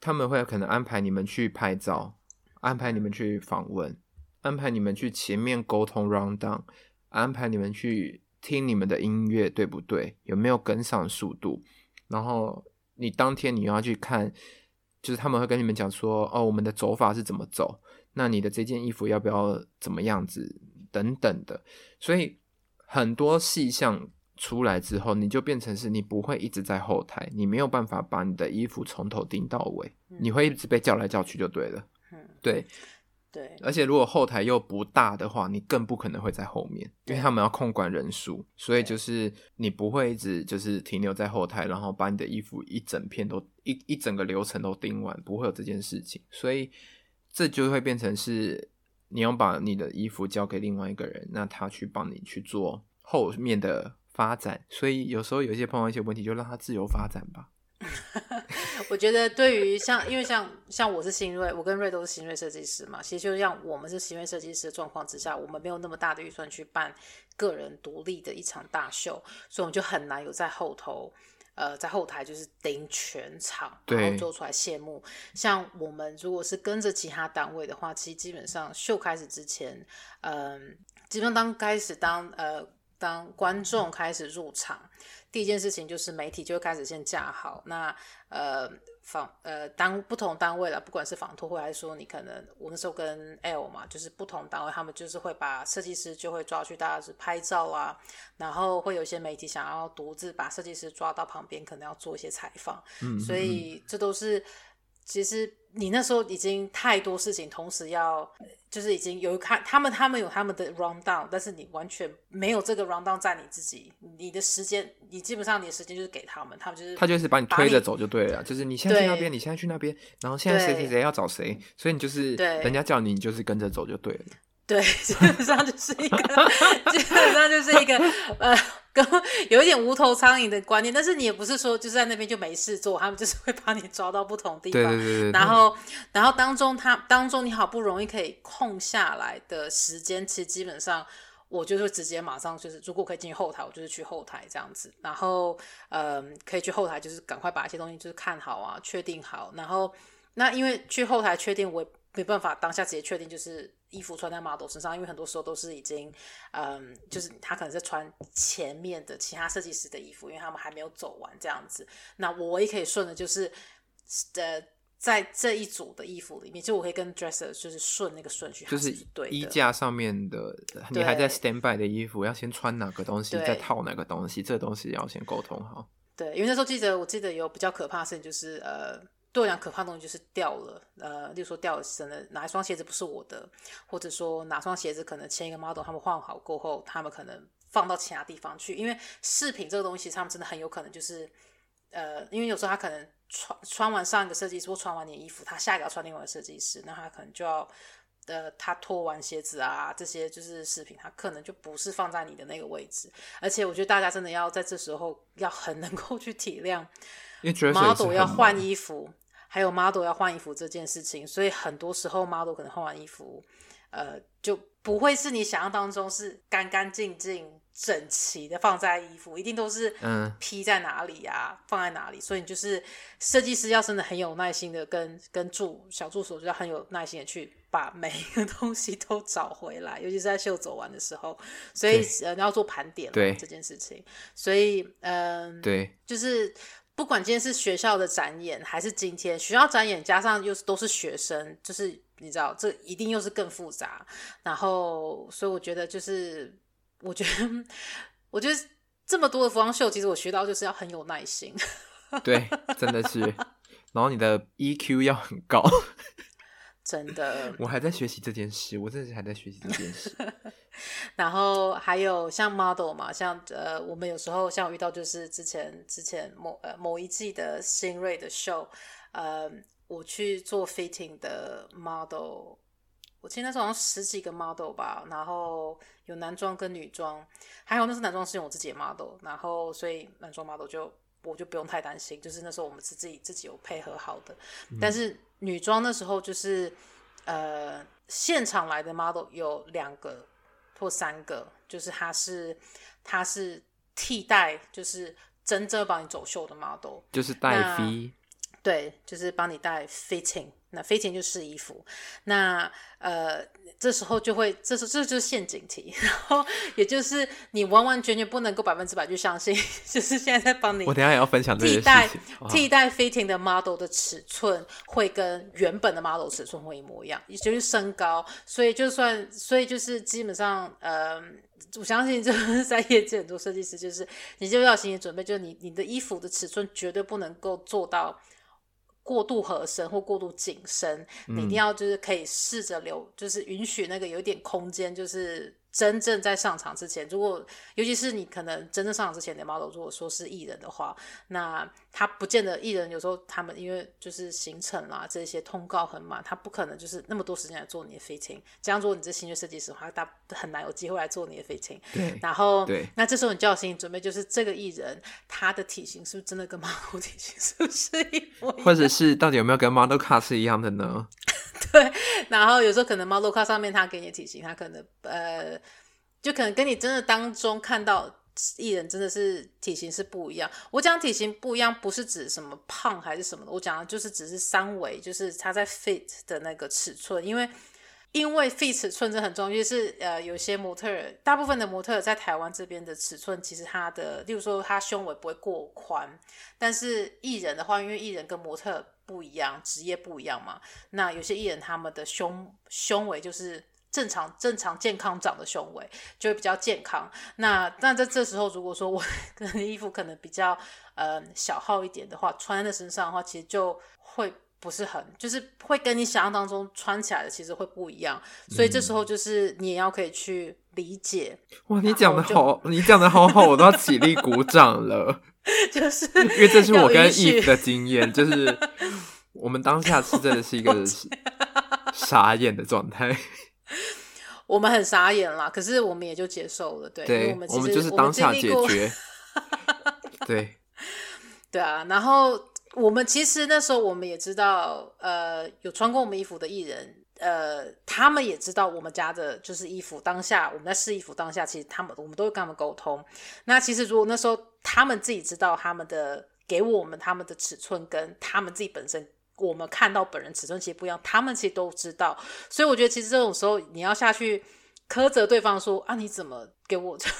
他们会可能安排你们去拍照，安排你们去访问，安排你们去前面沟通 round down，安排你们去听你们的音乐对不对？有没有跟上速度？然后你当天你要去看，就是他们会跟你们讲说，哦，我们的走法是怎么走。那你的这件衣服要不要怎么样子等等的，所以很多细项出来之后，你就变成是你不会一直在后台，你没有办法把你的衣服从头盯到尾，嗯、你会一直被叫来叫去就对了。嗯，对
对，
而且如果后台又不大的话，你更不可能会在后面，因为他们要控管人数，所以就是你不会一直就是停留在后台，然后把你的衣服一整片都一一整个流程都盯完，不会有这件事情，所以。这就会变成是，你要把你的衣服交给另外一个人，那他去帮你去做后面的发展。所以有时候有一些碰到一些问题，就让他自由发展吧。
我觉得对于像，因为像像我是新锐，我跟瑞都是新锐设计师嘛。其实就像我们是新锐设计师的状况之下，我们没有那么大的预算去办个人独立的一场大秀，所以我们就很难有在后头。呃，在后台就是盯全场，然后做出来谢幕。像我们如果是跟着其他单位的话，其实基本上秀开始之前，嗯、呃，基本上当开始当呃当观众开始入场，第一件事情就是媒体就会开始先架好。那呃。访呃，当不同单位了，不管是访托会还是说你可能，我那时候跟 L 嘛，就是不同单位，他们就是会把设计师就会抓去，大家是拍照啊，然后会有一些媒体想要独自把设计师抓到旁边，可能要做一些采访，嗯，所以这都是其实。你那时候已经太多事情同时要，就是已经有看他们，他们有他们的 round down，但是你完全没有这个 round down 在你自己，你的时间，你基本上你的时间就是给他们，他们就是
他就是把你推着走就对了，就是你现在去那边，你现在去那边，然后现在谁谁谁要找谁，所以你就是人家叫你，你就是跟着走就对了。
对，基本上就是一个，基本上就是一个 呃。跟 有一点无头苍蝇的观念，但是你也不是说就是在那边就没事做，他们就是会把你抓到不同地方，
对对对对，
然后然后当中他当中你好不容易可以空下来的时间，其实基本上我就会直接马上就是，如果可以进去后台，我就是去后台这样子，然后嗯、呃，可以去后台就是赶快把一些东西就是看好啊，确定好，然后那因为去后台确定我也没办法当下直接确定就是。衣服穿在 model 身上，因为很多时候都是已经，嗯，就是他可能是穿前面的其他设计师的衣服，因为他们还没有走完这样子。那我也可以顺的，就是呃，在这一组的衣服里面，就我可以跟 dresser 就是顺那个顺序，
就是对衣架上面的，你还在 stand by 的衣服要先穿哪个东西，再套哪个东西，这个东西要先沟通好。
对，因为那时候记得，我记得有比较可怕的事情，就是呃。对我讲，可怕的东西就是掉了，呃，例如说掉了，真的哪一双鞋子不是我的，或者说哪双鞋子可能前一个 model 他们换好过后，他们可能放到其他地方去，因为饰品这个东西，他们真的很有可能就是，呃，因为有时候他可能穿穿完上一个设计师或穿完你的衣服，他下一个要穿另外一个设计师，那他可能就要，呃，他脱完鞋子啊，这些就是饰品，他可能就不是放在你的那个位置，而且我觉得大家真的要在这时候要很能够去体谅，model 要换衣服。还有 model 要换衣服这件事情，所以很多时候 model 可能换完衣服，呃，就不会是你想象当中是干干净净、整齐的放在衣服，一定都是嗯披在哪里呀、啊，放在哪里。所以你就是设计师要真的很有耐心的跟跟助小助手就要很有耐心的去把每一个 东西都找回来，尤其是在秀走完的时候，所以呃你要做盘点对这件事情，所以嗯、呃、对，就是。不管今天是学校的展演，还是今天学校展演，加上又是都是学生，就是你知道，这一定又是更复杂。然后，所以我觉得就是，我觉得，我觉得这么多的服装秀，其实我学到就是要很有耐心。
对，真的是。然后你的 EQ 要很高。
真的，
我还在学习这件事，我真的是还在学习这件事。
然后还有像 model 嘛，像呃，我们有时候像我遇到就是之前之前某呃某一季的新锐的 show，，呃，我去做 fitting 的 model，我记得那时候好像十几个 model 吧，然后有男装跟女装，还有那是男装是用我自己的 model，然后所以男装 model 就我就不用太担心，就是那时候我们是自己自己有配合好的，嗯、但是。女装那时候就是，呃，现场来的 model 有两个或三个，就是他是他是替代，就是真正帮你走秀的 model，
就是带 V，
对，就是帮你带 fitting。那飞前就试衣服，那呃，这时候就会，这是这就是陷阱题，然后也就是你完完全全不能够百分之百去相信，就是现在在帮你，
我等下也要分享这些
替代替代 fitting 的 model 的尺寸会跟原本的 model 尺寸会一模一样，也就是身高，所以就算，所以就是基本上，呃，我相信就是在业界很多设计师就是，你就要心理准备，就是你你的衣服的尺寸绝对不能够做到。过度合身或过度紧身，你一定要就是可以试着留，就是允许那个有点空间，就是。真正在上场之前，如果尤其是你可能真正上场之前的 model，如果说是艺人的话，那他不见得艺人有时候他们因为就是行程啦这些通告很满，他不可能就是那么多时间来做你的 fitting。这样如果你是新锐设计师的话，他很难有机会来做你的 fitting。
对，
然后
对，
那这时候你就要心理准备，就是这个艺人他的体型是不是真的跟 model 体型是不是一模一样？
或者是到底有没有跟 model car 是一样的呢？
对，然后有时候可能 model car 上面他给你的体型，他可能呃。就可能跟你真的当中看到艺人真的是体型是不一样。我讲体型不一样，不是指什么胖还是什么的，我讲的就是只是三围，就是他在 fit 的那个尺寸。因为因为 fit 尺寸真的很重要，就是呃有些模特，大部分的模特在台湾这边的尺寸，其实他的，例如说他胸围不会过宽，但是艺人的话，因为艺人跟模特不一样，职业不一样嘛，那有些艺人他们的胸胸围就是。正常、正常、健康长的胸围就会比较健康。那那在这时候，如果说我 可能衣服可能比较呃小号一点的话，穿在身上的话，其实就会不是很，就是会跟你想象当中穿起来的其实会不一样。所以这时候就是你也要可以去理解。
哇，你讲的好，你讲的好好，我都要起立鼓掌了。
就是
因为这是我跟 Eve 的经验，就是 我们当下是真的是一个傻眼的状态。
我们很傻眼啦，可是我们也就接受了，对，
对，
我们
我们就是当下解决，对，
对啊，然后我们其实那时候我们也知道，呃，有穿过我们衣服的艺人。呃，他们也知道我们家的就是衣服。当下我们在试衣服，当下其实他们我们都会跟他们沟通。那其实如果那时候他们自己知道他们的给我们他们的尺寸跟他们自己本身我们看到本人尺寸其实不一样，他们其实都知道。所以我觉得其实这种时候你要下去苛责对方说啊，你怎么给我这？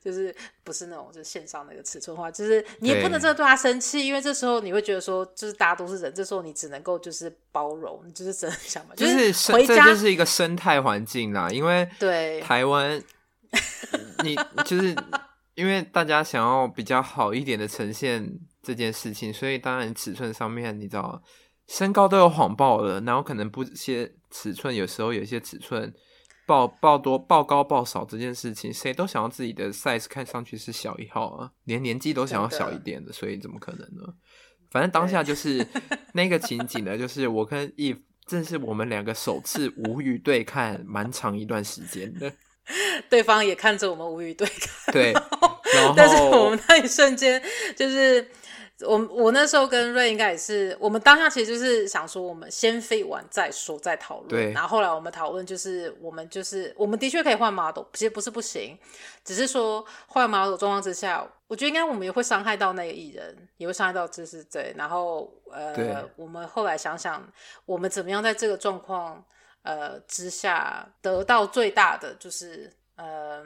就是不是那种就是线上那个尺寸化，就是你也不能真的对他生气，因为这时候你会觉得说，就是大家都是人，这时候你只能够就是包容，你就是真的想嘛，就是回家
这就是一个生态环境啦，因为对 台湾，你就是因为大家想要比较好一点的呈现这件事情，所以当然尺寸上面你知道身高都有谎报了，然后可能不些尺寸，有时候有些尺寸。报报多报高报少这件事情，谁都想要自己的 size 看上去是小一号啊，连年纪都想要小一点的，所以怎么可能呢？反正当下就是那个情景呢，就是我跟 Eve，正是我们两个首次无语对看，蛮长一段时间的，
对方也看着我们无语对看，
对，
然后但是我们那一瞬间就是。我我那时候跟瑞应该也是，我们当下其实就是想说，我们先飞完再说，再讨论。对。然后后来我们讨论，就是我们就是我们的确可以换 model，其实不是不行，只是说换 model 状况之下，我觉得应该我们也会伤害到那个艺人，也会伤害到就是对。然后呃，我们后来想想，我们怎么样在这个状况呃之下得到最大的就是呃。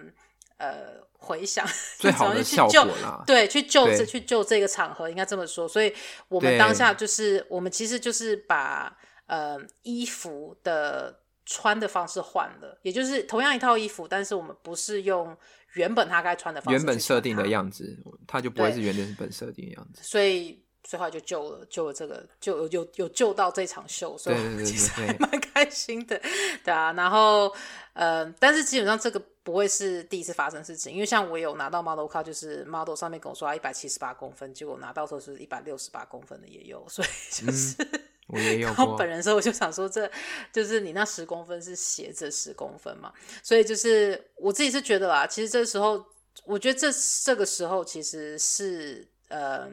呃，回想
最 好的效果啦，
对，去救这去救这个场合，应该这么说。所以，我们当下就是，我们其实就是把呃衣服的穿的方式换了，也就是同样一套衣服，但是我们不是用原本他该穿的方式，
原本设定的样子，他就不会是原本设定的样子。
所以，所以就救了，救了这个，就有有有救到这场秀，所以其实还蛮开心的，对啊。然后，呃，但是基本上这个。不会是第一次发生事情，因为像我有拿到 model card，就是 model 上面跟我说他一百七十八公分，结果拿到时候是一百六十八公分的也有，所以就是、嗯、
我也有。
然后本人的时候我就想说，这就是你那十公分是斜着十公分嘛，所以就是我自己是觉得啦，其实这时候我觉得这这个时候其实是呃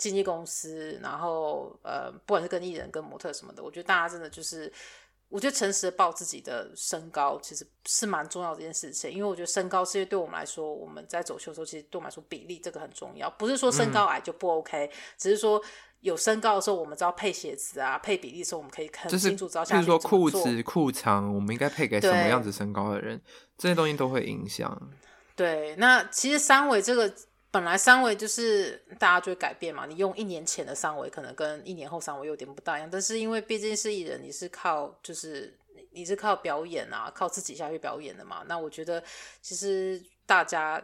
经纪公司，然后呃不管是跟艺人跟模特什么的，我觉得大家真的就是。我觉得诚实的报自己的身高其实是蛮重要的一件事情，因为我觉得身高是因为对我们来说，我们在走秀的时候，其实对我们来说比例这个很重要。不是说身高矮就不 OK，、嗯、只是说有身高的时候，我们知道配鞋子啊、配比例的时候，我们可以很清楚知道下。
就是说裤子、裤长，我们应该配给什么样子身高的人，这些东西都会影响。
对，那其实三围这个。本来三维就是大家就会改变嘛，你用一年前的三维可能跟一年后三维有点不大一样，但是因为毕竟是艺人，你是靠就是你是靠表演啊，靠自己下去表演的嘛，那我觉得其实大家，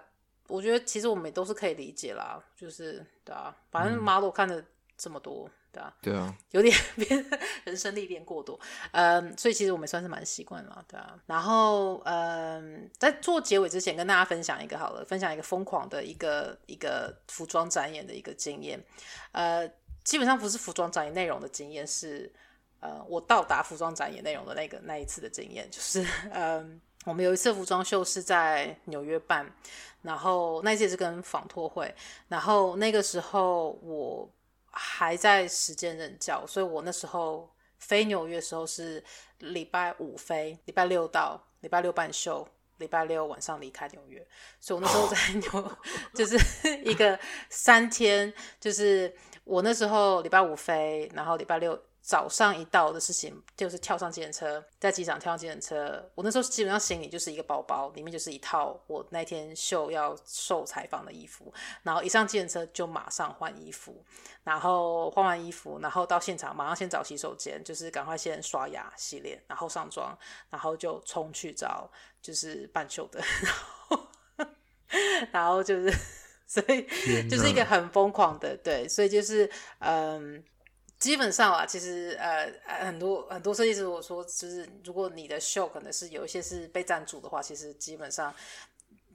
我觉得其实我们也都是可以理解啦，就是对啊，反正 model 看的这么多。对啊，
对啊，
有点 变人生历练过多，嗯，所以其实我们算是蛮习惯了，对啊。然后，嗯，在做结尾之前，跟大家分享一个好了，分享一个疯狂的一个一个服装展演的一个经验，呃，基本上不是服装展演内容的经验，是呃，我到达服装展演内容的那个那一次的经验，就是嗯，我们有一次服装秀是在纽约办，然后那一次也是跟纺拓会，然后那个时候我。还在时间任教，所以我那时候飞纽约的时候是礼拜五飞，礼拜六到，礼拜六办秀，礼拜六晚上离开纽约，所以我那时候在纽，就是 一个三天，就是我那时候礼拜五飞，然后礼拜六。早上一到的事情就是跳上计程车，在机场跳上计程车。我那时候基本上行李就是一个包包，里面就是一套我那天秀要受采访的衣服。然后一上计程车就马上换衣服，然后换完衣服，然后到现场马上先找洗手间，就是赶快先刷牙洗脸，然后上妆，然后就冲去找就是半袖的，然 后然后就是所以 就是一个很疯狂的对，所以就是嗯。基本上啊，其实呃，很多很多设计师我说，就是如果你的秀可能是有一些是被赞助的话，其实基本上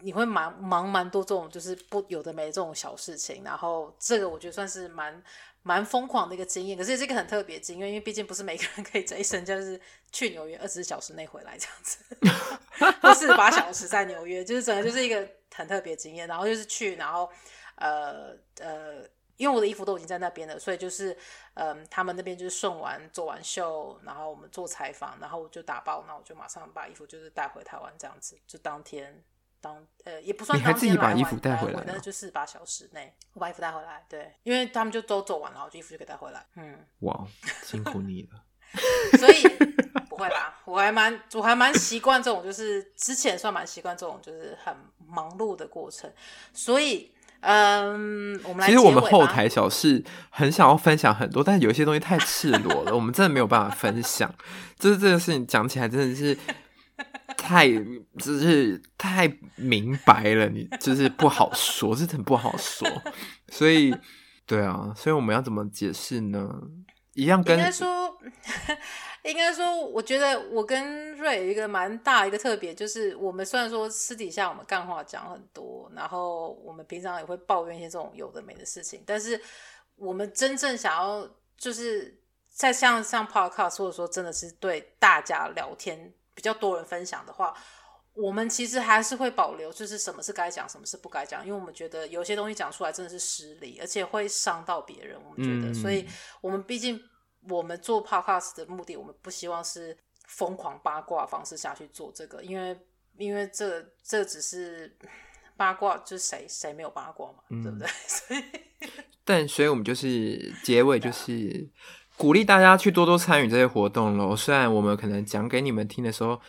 你会忙忙蛮多这种就是不有的没这种小事情，然后这个我觉得算是蛮蛮疯狂的一个经验。可是这个很特别经验，因为毕竟不是每个人可以这一生就是去纽约二十四小时内回来这样子，或四十八小时在纽约，就是整个就是一个很特别经验。然后就是去，然后呃呃。因为我的衣服都已经在那边了，所以就是，嗯，他们那边就是顺完做完秀，然后我们做采访，然后我就打包，那我就马上把衣服就是带回台湾这样子，就当天当呃也不算当天，
你还自己把衣服带回来，
那就四十八小时内我把衣服带回来，对，因为他们就都走完了，我就衣服就可以带回来，嗯，
哇，辛苦你了，
所以不会啦，我还蛮我还蛮习惯这种，就是之前算蛮习惯这种就是很忙碌的过程，所以。嗯，我们来。
其实我们后台小事很想要分享很多，但是有一些东西太赤裸了，我们真的没有办法分享。就是这个事情讲起来真的是太，就是太明白了，你就是不好说，是很不好说。所以，对啊，所以我们要怎么解释呢？一样跟。
应该说，我觉得我跟瑞有一个蛮大一个特别，就是我们虽然说私底下我们干话讲很多，然后我们平常也会抱怨一些这种有的没的事情，但是我们真正想要就是在像像 podcast 或者说真的是对大家聊天比较多人分享的话，我们其实还是会保留，就是什么是该讲，什么是不该讲，因为我们觉得有些东西讲出来真的是失礼，而且会伤到别人，我们觉得，嗯、所以我们毕竟。我们做 podcast 的目的，我们不希望是疯狂八卦方式下去做这个，因为因为这这只是八卦，就是谁谁没有八卦嘛，嗯、对不对？所以，
但所以我们就是结尾就是鼓励大家去多多参与这些活动咯。虽然我们可能讲给你们听的时候，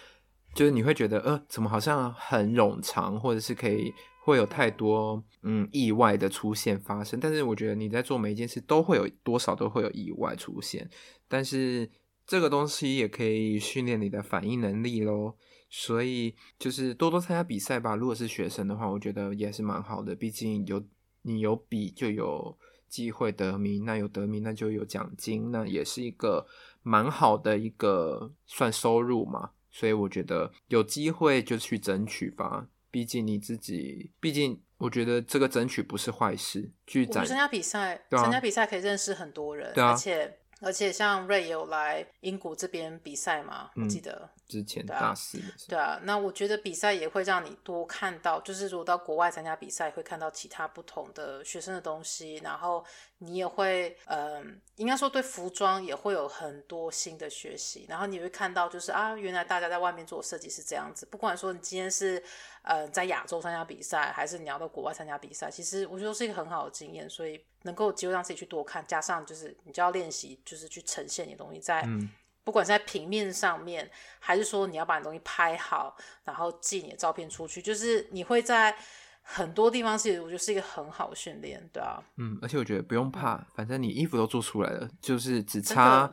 就是你会觉得呃，怎么好像很冗长，或者是可以。会有太多嗯意外的出现发生，但是我觉得你在做每一件事都会有多少都会有意外出现，但是这个东西也可以训练你的反应能力咯。所以就是多多参加比赛吧。如果是学生的话，我觉得也是蛮好的，毕竟有你有比就有机会得名，那有得名那就有奖金，那也是一个蛮好的一个算收入嘛。所以我觉得有机会就去争取吧。毕竟你自己，毕竟我觉得这个争取不是坏事。去参
加比赛，参加比赛可以认识很多人，而且而且像瑞也有来英国这边比赛嘛，我记得。
之前大四的时候，
对啊，那我觉得比赛也会让你多看到，就是如果到国外参加比赛，会看到其他不同的学生的东西，然后你也会，嗯、呃，应该说对服装也会有很多新的学习，然后你会看到，就是啊，原来大家在外面做设计是这样子，不管说你今天是呃在亚洲参加比赛，还是你要到国外参加比赛，其实我觉得是一个很好的经验，所以能够有机会让自己去多看，加上就是你就要练习，就是去呈现你的东西在。嗯不管是在平面上面，还是说你要把你东西拍好，然后寄你的照片出去，就是你会在很多地方其实，我觉得是一个很好的训练，对啊。
嗯，而且我觉得不用怕，嗯、反正你衣服都做出来了，就是只差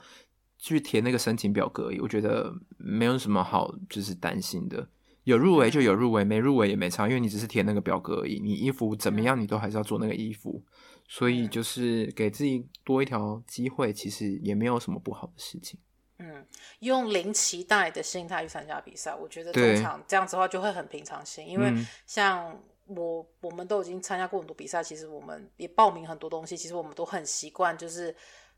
去填那个申请表格而已。我觉得没有什么好就是担心的，有入围就有入围，没入围也没差，因为你只是填那个表格而已。你衣服怎么样，你都还是要做那个衣服，所以就是给自己多一条机会，其实也没有什么不好的事情。
嗯，用零期待的心态去参加比赛，我觉得通常这样子的话就会很平常心。因为像我，我们都已经参加过很多比赛，其实我们也报名很多东西，其实我们都很习惯，就是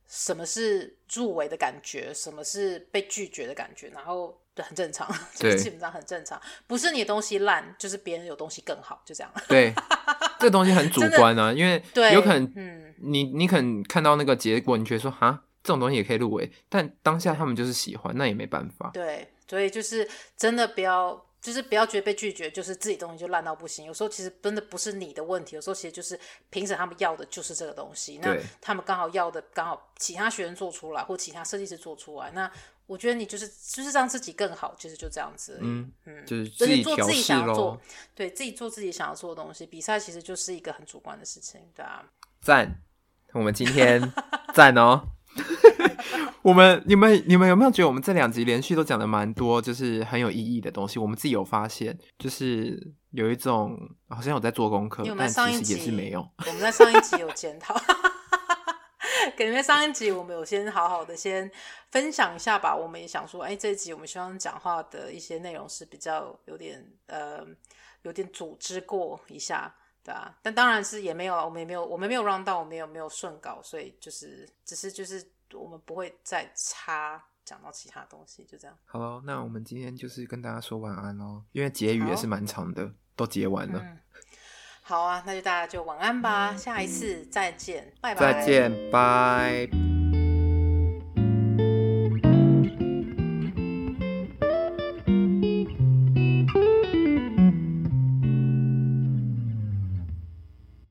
什么是入围的感觉，什么是被拒绝的感觉，然后就很正常，就基本上很正常。不是你的东西烂，就是别人有东西更好，就这样。
对，这个东西很主观啊，因为 有可能，嗯，你你可能看到那个结果，你觉得说哈。这种东西也可以入围，但当下他们就是喜欢，那也没办法。
对，所以就是真的不要，就是不要觉得被拒绝，就是自己东西就烂到不行。有时候其实真的不是你的问题，有时候其实就是评审他们要的就是这个东西，那他们刚好要的刚好其他学生做出来，或其他设计师做出来，那我觉得你就是就是让自己更好，其实就这样子。嗯嗯，
就是自己
做自己想要做，对自己做自己想要做的东西。比赛其实就是一个很主观的事情，对啊。
赞，我们今天 赞哦。我们你们你们有没有觉得我们这两集连续都讲的蛮多，就是很有意义的东西？我们自己有发现，就是有一种好像有在做功课，但其实也是没有。
我们在上一集有检讨，感觉 上一集我们有先好好的先分享一下吧，我们也想说，哎，这一集我们希望讲话的一些内容是比较有点呃，有点组织过一下，对啊，但当然是也没有啊，我们也没有，我们没有让到，我们没有没有顺稿，所以就是只是就是我们不会再插讲到其他东西，就这样。
好，那我们今天就是跟大家说晚安喽，因为结语也是蛮长的，都结完了。嗯
好啊，那就大家就晚安吧，下一次再见，拜拜。
再见，拜。